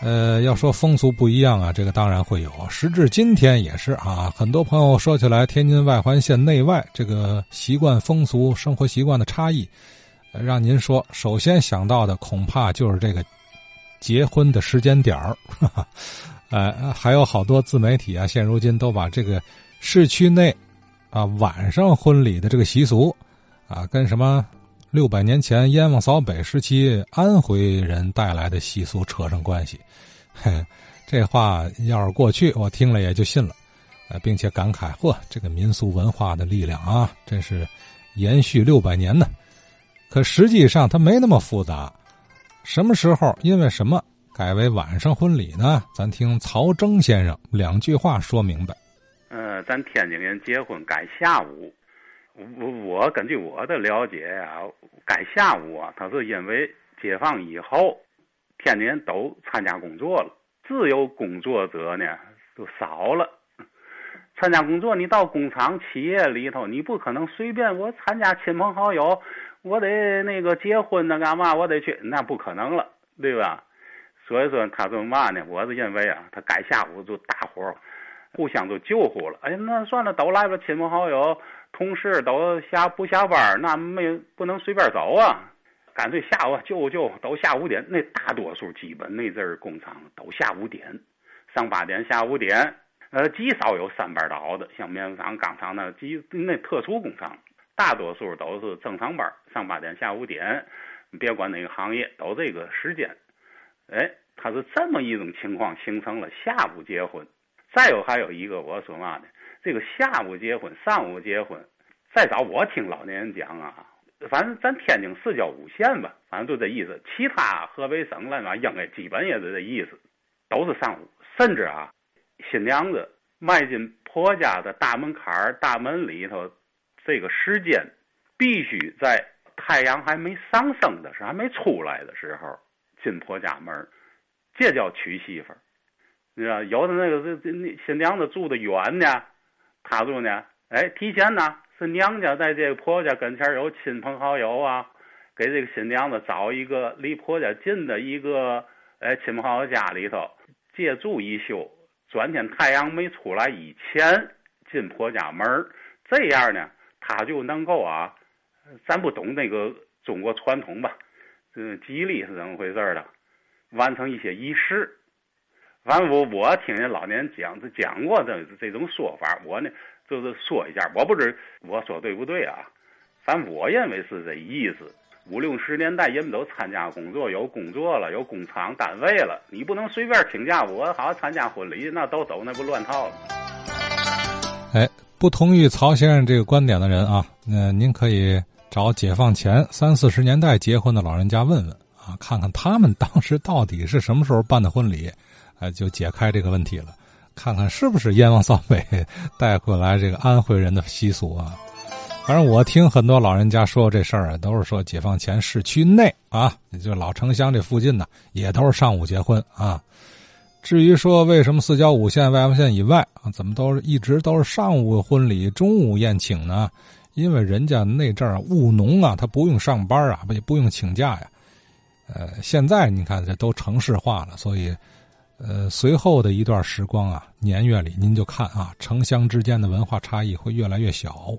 呃，要说风俗不一样啊，这个当然会有。时至今天也是啊，很多朋友说起来天津外环线内外这个习惯风俗、生活习惯的差异，让您说首先想到的恐怕就是这个结婚的时间点儿。呃，还有好多自媒体啊，现如今都把这个市区内啊晚上婚礼的这个习俗啊，跟什么？六百年前燕王扫北时期安徽人带来的习俗扯上关系，嘿，这话要是过去，我听了也就信了，呃，并且感慨：嚯，这个民俗文化的力量啊，真是延续六百年呢。可实际上它没那么复杂。什么时候因为什么改为晚上婚礼呢？咱听曹征先生两句话说明白。呃，咱天津人结婚改下午。我我根据我的了解呀，该下午啊，他是因为解放以后，天津人都参加工作了，自由工作者呢就少了。参加工作，你到工厂企业里头，你不可能随便我参加亲朋好友，我得那个结婚呢干嘛？我得去，那不可能了，对吧？所以说他说嘛呢？我是认为啊，他该下午就大伙互相都救护了。哎，那算了，都来了，亲朋好友。同事都下不下班那没不能随便走啊，干脆下午就就都下五点。那大多数基本那阵儿工厂都下五点，上八点下五点。呃，极少有三班倒的，像棉纺厂、钢厂那极那特殊工厂，大多数都是正常班，上八点下五点。别管哪个行业，都这个时间。哎，它是这么一种情况形成了下午结婚。再有还有一个我说嘛呢？这个下午结婚，上午结婚，再早我听老年人讲啊，反正咱天津市郊五县吧，反正就这意思。其他河北省那嘛，应该基本也是这意思，都是上午。甚至啊，新娘子迈进婆家的大门槛儿、大门里头，这个时间必须在太阳还没上升的时候、还没出来的时候进婆家门这叫娶媳妇儿。你知道，有的那个这这新娘子住的远呢。他住呢，哎，提前呢是娘家在这个婆家跟前有亲朋好友啊，给这个新娘子找一个离婆家近的一个哎亲朋好友家里头借住一宿，转天太阳没出来以前进婆家门这样呢他就能够啊，咱不懂那个中国传统吧，嗯，吉利是怎么回事的，完成一些仪式。反正我我听人老年讲，讲过这这种说法，我呢就是说一下，我不知我说对不对啊？反正我认为是这意思。五六十年代人们都参加工作，有工作了，有工厂单位了，你不能随便请假。我好参加婚礼，那都走那不乱套了。哎，不同意曹先生这个观点的人啊，那您可以找解放前三四十年代结婚的老人家问问啊，看看他们当时到底是什么时候办的婚礼。就解开这个问题了，看看是不是燕王扫北带回来这个安徽人的习俗啊？反正我听很多老人家说这事儿啊，都是说解放前市区内啊，也就老城乡这附近呢，也都是上午结婚啊。至于说为什么四郊五县、外环县以外啊，怎么都是一直都是上午婚礼、中午宴请呢？因为人家那阵儿务农啊，他不用上班啊，也不用请假呀。呃，现在你看这都城市化了，所以。呃，随后的一段时光啊，年月里，您就看啊，城乡之间的文化差异会越来越小。